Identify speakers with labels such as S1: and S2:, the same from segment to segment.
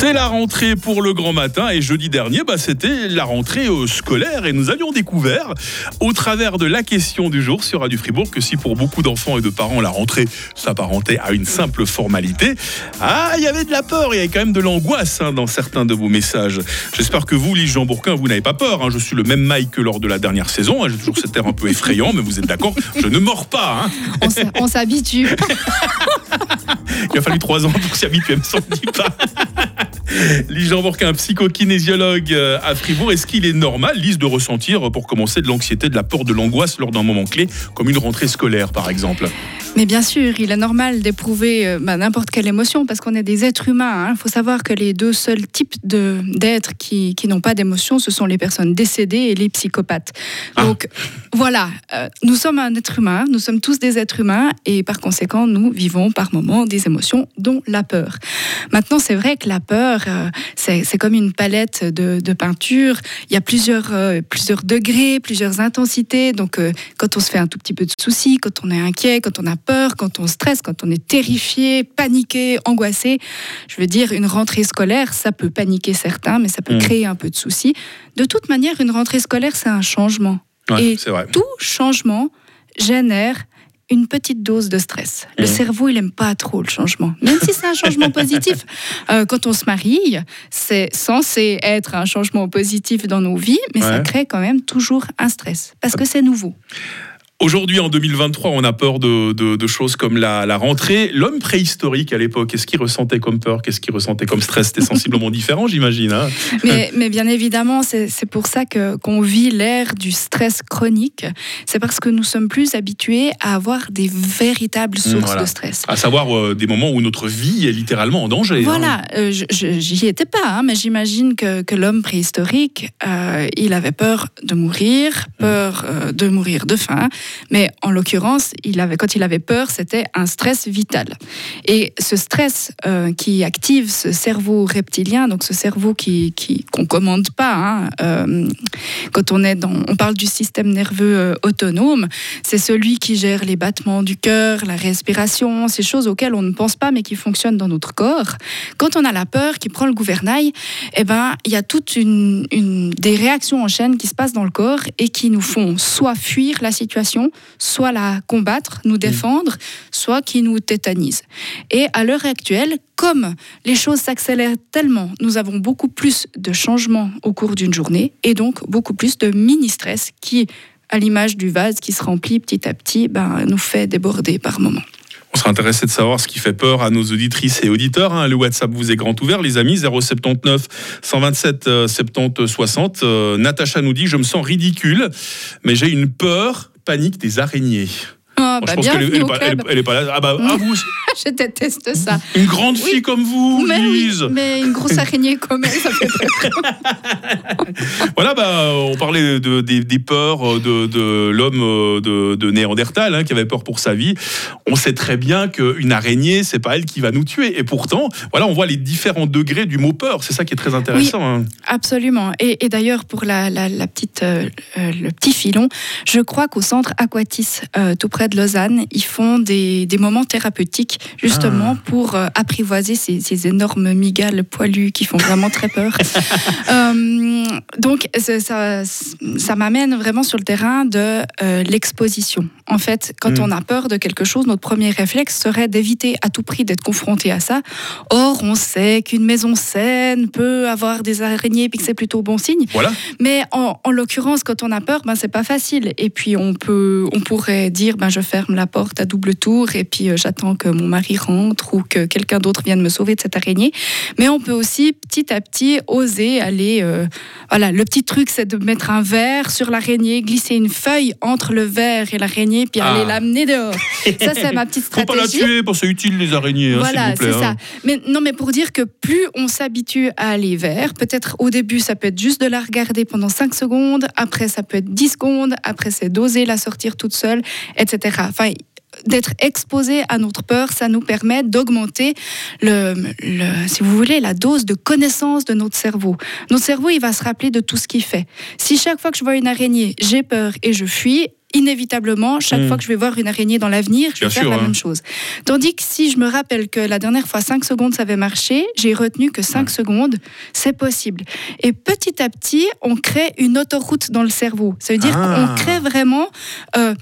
S1: C'est la rentrée pour le grand matin et jeudi dernier, bah, c'était la rentrée scolaire et nous avions découvert au travers de la question du jour sur Radio Fribourg que si pour beaucoup d'enfants et de parents la rentrée s'apparentait à une simple formalité, ah il y avait de la peur, il y avait quand même de l'angoisse hein, dans certains de vos messages. J'espère que vous, Lise Jean Bourquin, vous n'avez pas peur. hein. Je suis le même maille que lors de la dernière saison. hein. J'ai toujours cet air un peu effrayant, mais vous êtes d'accord, je ne mords pas.
S2: On s'habitue.
S1: Il a fallu trois ans pour s'y habituer, me semble pas. Lise Jean Bourquin, psychokinésiologue euh, à Fribourg, est-ce qu'il est normal, Lise, de ressentir, euh, pour commencer, de l'anxiété, de la peur, de l'angoisse lors d'un moment clé, comme une rentrée scolaire, par exemple?
S2: Mais bien sûr, il est normal d'éprouver euh, bah, n'importe quelle émotion parce qu'on est des êtres humains. Il faut savoir que les deux seuls types de- d'êtres qui, qui n'ont pas d'émotion, ce sont les personnes décédées et les psychopathes.
S1: Ah.
S2: Donc voilà, euh, nous sommes un être humain, nous sommes tous des êtres humains et par conséquent, nous vivons par moments des émotions, dont la peur. Maintenant, c'est vrai que la peur, euh, c'est comme une palette de, de peinture. Il y a plusieurs, euh, plusieurs degrés, plusieurs intensités. Donc, euh, quand on se fait un tout petit peu de soucis, quand on est inquiet, quand on a peur, quand on stresse, quand on est terrifié, paniqué, angoissé, je veux dire, une rentrée scolaire, ça peut paniquer certains, mais ça peut
S1: Mm.
S2: créer un peu de soucis. De toute manière, une rentrée scolaire, c'est un changement.
S1: Ouais,
S2: Et
S1: c'est vrai.
S2: Tout changement génère une petite dose de stress. Le
S1: Mhm.
S2: cerveau, il aime pas trop le changement. Même si c'est un changement positif. Euh, quand on se marie, c'est censé être un changement positif dans nos vies, mais ça crée quand même toujours un stress. Parce que c'est nouveau.
S1: Aujourd'hui, en 2023, on a peur de, de- de choses comme la, la rentrée. L'homme préhistorique à l'époque, qu'est-ce qu'il ressentait comme peur? Qu'est-ce qu'il ressentait comme stress? C'était sensiblement différent, j'imagine. hein
S2: Mais, mais bien évidemment, c'est pour ça que qu'on vit l'ère du stress chronique. C'est parce que nous sommes plus habitués à avoir des véritables sources
S1: voilà.
S2: de stress.
S1: à savoir euh, des moments où notre vie est littéralement en danger. hein.
S2: Voilà, euh, j'y étais pas, hein, mais j'imagine que, que l'homme préhistorique, euh, il avait peur de mourir, peur euh, de mourir de faim, mais en l'occurrence, quand il avait peur, c'était un stress vital. Et ce stress euh, qui active ce cerveau reptilien, donc ce cerveau qui qu'on commande pas, hein, euh, quand on est dans, on parle du système nerveux euh, autonome, c'est celui qui gère les battements du cœur, la respiration, ces choses auxquelles on ne pense pas mais qui fonctionnent dans notre corps. Quand on a la peur qui prend le gouvernail, eh ben, il y a toute une, une- des réactions en chaîne qui se passent dans le corps et qui nous font soit fuir la situation, soit la combattre, nous défendre, soit qui nous tétanisent. Et à l'heure actuelle, comme les choses s'accélèrent tellement, nous avons beaucoup plus de changements au cours d'une journée et donc beaucoup plus de mini-stress qui, à l'image du vase qui se remplit petit à petit, ben, nous fait déborder par moments.
S1: On serait intéressé de savoir ce qui fait peur à nos auditrices et auditeurs. hein. Le WhatsApp vous est grand ouvert, les amis. 079 127 euh, 70 60. Euh, Natacha nous dit Je me sens ridicule, mais j'ai une peur panique des araignées.
S2: Ah, bah,
S1: je pense qu'elle est, elle pas, elle est-
S2: club.
S1: elle est pas là. Ah bah, ah, vous,
S2: Je déteste ça.
S1: une grande
S2: Oui.
S1: fille comme vous,
S2: mais, oui, mais une grosse araignée comme elle, ça fait peur.
S1: Voilà, bah, on parlait de, des, des peurs de, de l'homme euh, de, de Néandertal hein, qui avait peur pour sa vie. On sait très bien qu'une araignée, c'est pas elle qui va nous tuer. Et pourtant, voilà, on voit les différents degrés du mot peur. C'est ça qui est très intéressant. hein.
S2: Absolument. Et, et d'ailleurs, pour la, la- la petite, euh, euh, le petit filon, je crois qu'au centre Aquatis, euh, tout près de Lausanne, ils font des, des moments thérapeutiques justement pour euh, apprivoiser ces, ces énormes migales poilues qui font vraiment très peur. Euh, donc, ça, ça m'amène vraiment sur le terrain de euh, l'exposition. En fait, quand
S1: Mm.
S2: on a peur de quelque chose, notre premier réflexe serait d'éviter à tout prix d'être confronté à ça. Or, on sait qu'une maison saine peut avoir des araignées puis que c'est plutôt bon signe.
S1: Voilà.
S2: Mais en, en l'occurrence, quand on a peur, ben, c'est pas facile. Et puis, on, peut, on pourrait dire ben, je ferme la porte à double tour et puis j'attends que mon mari rentre ou que quelqu'un d'autre vienne me sauver de cette araignée. Mais on peut aussi petit à petit oser aller. euh, voilà, le petit truc, c'est de mettre un verre sur l'araignée, glisser une feuille entre le verre et l'araignée, puis
S1: Ah.
S2: aller l'amener dehors. Ça, c'est ma petite
S1: Faut pas la
S2: stratégie.
S1: tuer, parce que c'est utile les araignées, hein,
S2: Voilà, c'est ça.
S1: hein.
S2: Mais non, mais pour dire que plus on s'habitue à aller vers, peut-être au début, ça peut être juste de la regarder pendant 5 secondes, après, ça peut être 10 secondes, après, c'est d'oser la sortir toute seule, etc. Enfin, d'être exposé à notre peur, ça nous permet d'augmenter le, le- si vous voulez, la dose de connaissance de notre cerveau. Notre cerveau, il va se rappeler de tout ce qu'il fait. Si chaque fois que je vois une araignée, j'ai peur et je fuis, inévitablement, chaque
S1: Mm.
S2: fois que je vais voir une araignée dans l'avenir, je vais faire
S1: sûr,
S2: la
S1: hein.
S2: même chose. Tandis que si je me rappelle que la dernière fois 5 secondes ça avait marché, j'ai retenu que 5 secondes, c'est possible. Et petit à petit, on crée une autoroute dans le cerveau. Ça veut dire
S1: Ah.
S2: qu'on crée vraiment euh,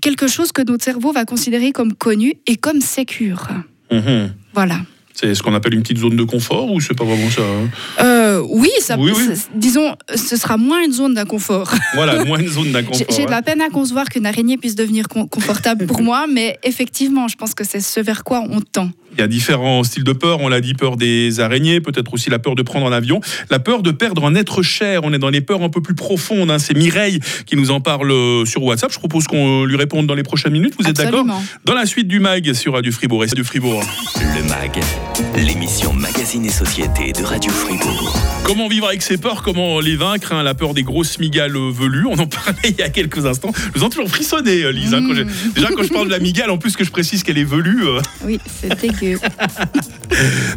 S2: quelque chose que notre cerveau va considérer comme connu et comme sécure.
S1: Mhm.
S2: Voilà.
S1: C'est ce qu'on appelle une petite zone de confort ou c'est pas vraiment ça hein?
S2: Euh, oui, ça,
S1: Oui, oui.
S2: c'est- disons, ce sera moins une zone d'inconfort.
S1: Voilà, moins une zone
S2: J'ai
S1: d'inconfort.
S2: j'ai de la peine à concevoir qu'une araignée puisse devenir con- confortable pour moi, mais effectivement, je pense que c'est ce vers quoi on tend.
S1: Il y a différents styles de peur. On l'a dit, peur des araignées, peut-être aussi la peur de prendre un avion, la peur de perdre un être cher. On est dans les peurs un peu plus profondes. hein. C'est Mireille qui nous en parle euh, sur WhatsApp. Je propose qu'on lui réponde dans les prochaines minutes. Vous êtes d'accord. Dans la suite du mag sur Radio Fribourg et du Fribourg.
S3: Le MAG, l'émission Magazine et Société de Radio Fribourg.
S1: Comment vivre avec ses peurs Comment les vaincre hein, La peur des grosses migales velues. On en parlait il y a quelques instants. Vous en toujours frissonné, euh, Lise. hein, quand
S2: Mmh.
S1: déjà, quand je parle de la migale, en plus que je précise qu'elle est velue. euh,
S2: Oui, c'est dégueu.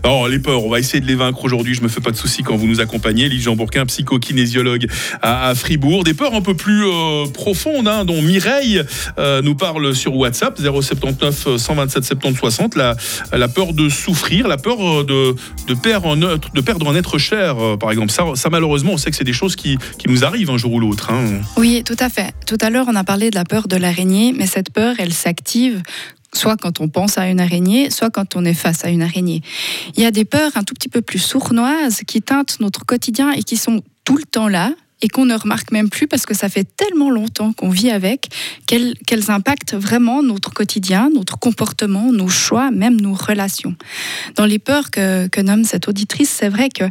S1: Non, les peurs, on va essayer de les vaincre aujourd'hui. Je me fais pas de soucis quand vous nous accompagnez. Lise Jean Bourquin, psycho-kinésiologue à, à Fribourg. Des peurs un peu plus euh, profondes, hein, dont Mireille euh, nous parle sur WhatsApp 079 127 70 60. La, la peur de souffrir, la peur de, de, perdre, être, de perdre un être cher, euh, par exemple. Ça, malheureusement, on sait que c'est des choses qui, qui nous arrivent un jour ou l'autre. hein.
S2: Oui, tout à fait. Tout à l'heure, on a parlé de la peur de l'araignée, mais cette peur, elle s'active soit quand on pense à une araignée, soit quand on est face à une araignée. Il y a des peurs un tout petit peu plus sournoises qui teintent notre quotidien et qui sont tout le temps là et qu'on ne remarque même plus parce que ça fait tellement longtemps qu'on vit avec qu'elles qu'elles impactent vraiment notre quotidien, notre comportement, nos choix, même nos relations. Dans les peurs que, que nomme cette auditrice, c'est vrai que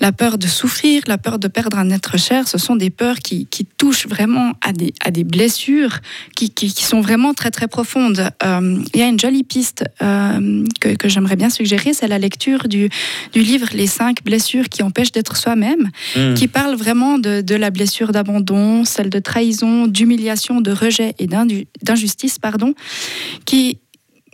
S2: la peur de souffrir, la peur de perdre un être cher, ce sont des peurs qui, qui touchent vraiment à des, à des blessures qui, qui, qui sont vraiment très très profondes. Euh, il y a une jolie piste euh, que, que j'aimerais bien suggérer, c'est la lecture du, du livre Les cinq blessures qui empêchent d'être soi-même,
S1: Mmh.
S2: qui parle vraiment de, de la blessure d'abandon, celle de trahison, d'humiliation, de rejet et d'injustice, pardon, qui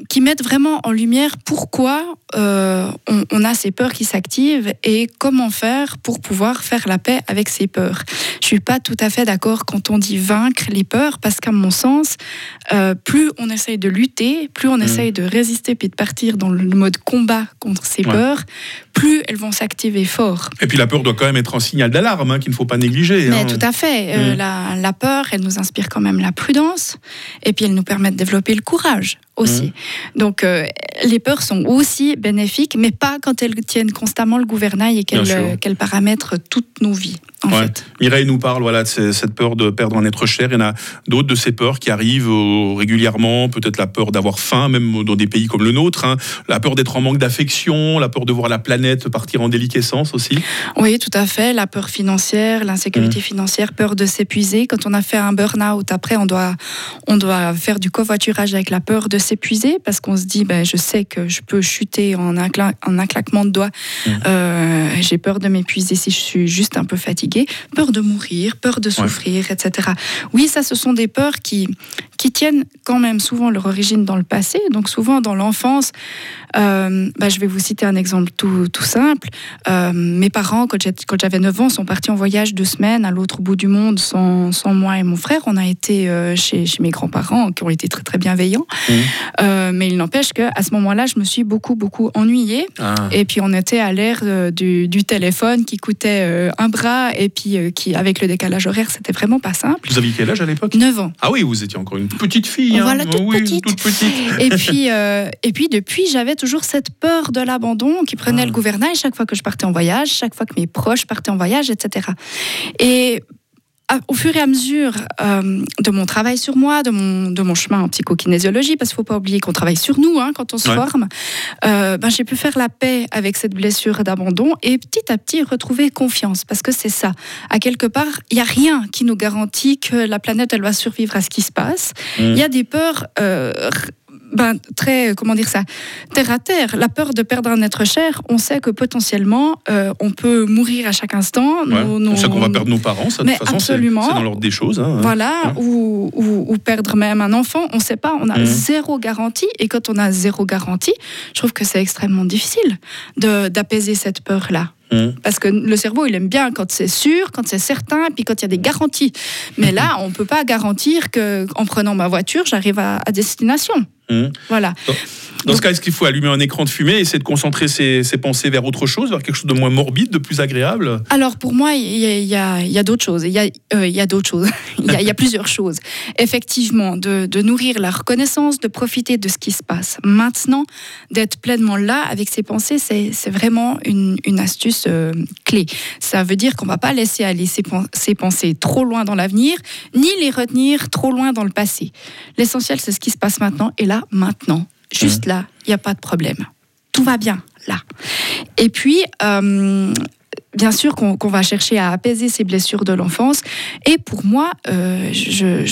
S2: qui mettent vraiment en lumière pourquoi euh, on, on a ces peurs qui s'activent et comment faire pour pouvoir faire la paix avec ces peurs. Je suis pas tout à fait d'accord quand on dit vaincre les peurs parce qu'à mon sens, euh, plus on essaye de lutter, plus on essaye de résister puis de partir dans le mode combat contre ces
S1: Ouais.
S2: peurs, plus elles vont s'activer fort.
S1: Et puis la peur doit quand même être un signal d'alarme hein, qu'il ne faut pas négliger.
S2: Mais
S1: hein.
S2: tout à fait. Euh,
S1: Mm.
S2: la, la peur, elle nous inspire quand même la prudence et puis elle nous permet de développer le courage aussi.
S1: Mm.
S2: Donc euh, les peurs sont aussi bénéfiques, mais pas quand elles tiennent constamment le gouvernail et qu'elles euh, qu'elles paramètrent toutes nos vies. En
S1: Ouais.
S2: fait.
S1: Mireille nous parle voilà, de cette peur de perdre un être cher. Il y en a d'autres de ces peurs qui arrivent euh, régulièrement. Peut-être la peur d'avoir faim, même dans des pays comme le nôtre. hein. La peur d'être en manque d'affection, la peur de voir la planète partir en déliquescence aussi.
S2: Oui, tout à fait. La peur financière,
S1: Mm.
S2: l'insécurité financière, peur de s'épuiser. Quand on a fait un burn-out, après, on doit, on doit faire du covoiturage avec la peur de s'épuiser parce qu'on se dit, ben, je sais que je peux chuter en un, cla- en un claquement de doigts.
S1: Mm.
S2: Euh, J'ai peur de m'épuiser si je suis juste un peu fatiguée. Peur de mourir, peur de souffrir, etc. Oui, ça, ce sont des peurs qui, qui tiennent quand même souvent leur origine dans le passé, donc souvent dans l'enfance. Euh, bah, je vais vous citer un exemple tout, tout simple. Euh, mes parents, quand j'avais 9 ans, sont partis en voyage deux semaines à l'autre bout du monde sans, sans moi et mon frère. On a été euh, chez, chez mes grands-parents qui ont été très très bienveillants. Euh, mais il n'empêche qu'à ce moment-là, je me suis beaucoup beaucoup ennuyée.
S1: Ah.
S2: Et puis on était à l'ère du, du téléphone qui coûtait un bras et puis qui, avec le décalage horaire, c'était vraiment pas simple.
S1: Vous aviez quel âge à l'époque?
S2: 9 ans.
S1: Ah oui, vous étiez encore une petite fille. hein.
S2: Voilà, toute
S1: oui,
S2: petite.
S1: toute petite.
S2: Et puis, euh, et puis depuis, j'avais toujours cette peur de l'abandon qui prenait
S1: Ah.
S2: le gouvernail chaque fois que je partais en voyage, chaque fois que mes proches partaient en voyage, etc. Et au fur et à mesure euh, de mon travail sur moi, de mon, de mon chemin en psychokinésiologie, parce qu'il ne faut pas oublier qu'on travaille sur nous hein, quand on se
S1: Ouais.
S2: forme, euh, ben, j'ai pu faire la paix avec cette blessure d'abandon et petit à petit retrouver confiance, parce que c'est ça. À quelque part, il n'y a rien qui nous garantit que la planète, elle va survivre à ce qui se passe. Il
S1: Mm.
S2: y a des peurs... euh, ben, très, comment dire ça, terre à terre. La peur de perdre un être cher, on sait que potentiellement, euh, on peut mourir à chaque instant.
S1: Ouais.
S2: Nos- nos-
S1: On sait qu'on va perdre nos parents, ça, de toute façon, c'est dans l'ordre des choses. hein.
S2: Voilà,
S1: Ouais.
S2: ou, ou- ou perdre même un enfant, on ne sait pas, on a
S1: Mhm.
S2: zéro garantie. Et quand on a zéro garantie, je trouve que c'est extrêmement difficile d'apaiser cette peur-là. Mmh. Parce que le cerveau, il aime bien quand c'est sûr, quand c'est certain, et puis quand il y a des garanties. Mais là, on ne peut pas garantir qu'en prenant ma voiture, j'arrive à, destination. Mmh. Voilà.
S1: Dans ce cas, est-ce qu'il faut allumer un écran de fumée et essayer de concentrer ses, pensées vers autre chose, vers quelque chose de moins morbide, de plus agréable?
S2: Alors pour moi, il y a, d'autres choses. Il y a, d'autres choses. il, y a, plusieurs choses. Effectivement, de, nourrir la reconnaissance, de profiter de ce qui se passe. Maintenant, d'être pleinement là avec ses pensées, c'est vraiment une, astuce euh, clé. Ça veut dire qu'on ne va pas laisser aller ses pensées trop loin dans l'avenir, ni les retenir trop loin dans le passé. L'essentiel, c'est ce qui se passe maintenant et là, maintenant juste là, il n'y a pas de problème. Tout va bien là. Et puis, euh, bien sûr qu'on va chercher à apaiser ces blessures de l'enfance. Et pour moi, euh, je,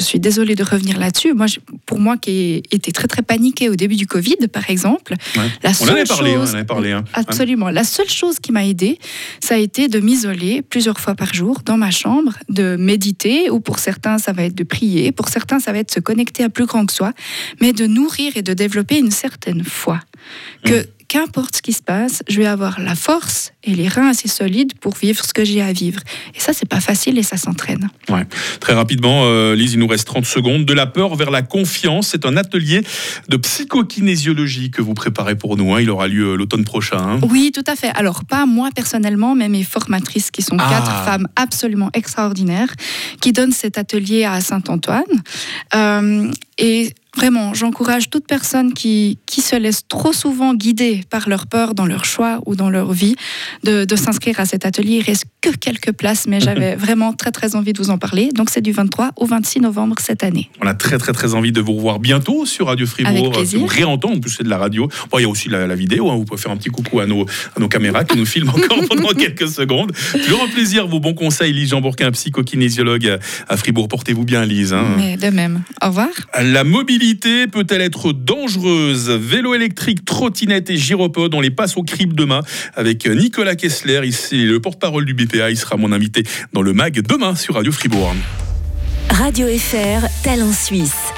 S2: suis désolée de revenir là-dessus. Moi, pour moi qui était très très paniquée au début du Covid, par exemple,
S1: la on, en parlé, on avait parlé, hein.
S2: absolument. La seule chose qui m'a aidée, ça a été de m'isoler plusieurs fois par jour dans ma chambre, de méditer, ou pour certains ça va être de prier, pour certains ça va être se connecter à plus grand que soi, mais de nourrir et de développer une certaine foi que qu'importe ce qui se passe, je vais avoir la force et les reins assez solides pour vivre ce que j'ai à vivre. Et ça, c'est pas facile et ça s'entraîne.
S1: Ouais. Très rapidement, euh, Lise, il nous reste 30 secondes. De la peur vers la confiance, c'est un atelier de psychokinésiologie que vous préparez pour nous. Hein. Il aura lieu euh, l'automne prochain. Hein.
S2: Oui, tout à fait. Alors, pas moi personnellement, mais mes formatrices qui sont quatre ah. femmes absolument extraordinaires qui donnent cet atelier à Saint-Antoine. Euh, et Vraiment, j'encourage toute personne qui, se laisse trop souvent guider par leur peur dans leur choix ou dans leur vie de s'inscrire à cet atelier. Que quelques places, mais j'avais vraiment très très envie de vous en parler. Donc c'est du 23 au 26 novembre cette année.
S1: On a très très très envie de vous revoir bientôt sur Radio Fribourg, de vous réentendre. En plus c'est de la radio. Bon, il y a aussi la, vidéo. Hein. Vous pouvez faire un petit coucou à nos, à nos caméras qui nous filment encore pendant quelques secondes. Toujours un plaisir. Vos bons conseils, Lise Jean Bourquin, psychokinésiologue à Fribourg. Portez-vous bien, Lise. Hein.
S2: Mais de même. Au revoir.
S1: La mobilité peut-elle être dangereuse? Vélo électrique, trottinette et gyropode, on les passe au crible demain avec Nicolas Kessler, ici le porte-parole du Il sera mon invité dans le MAG demain sur Radio Fribourg.
S4: Radio FR, tel en Suisse.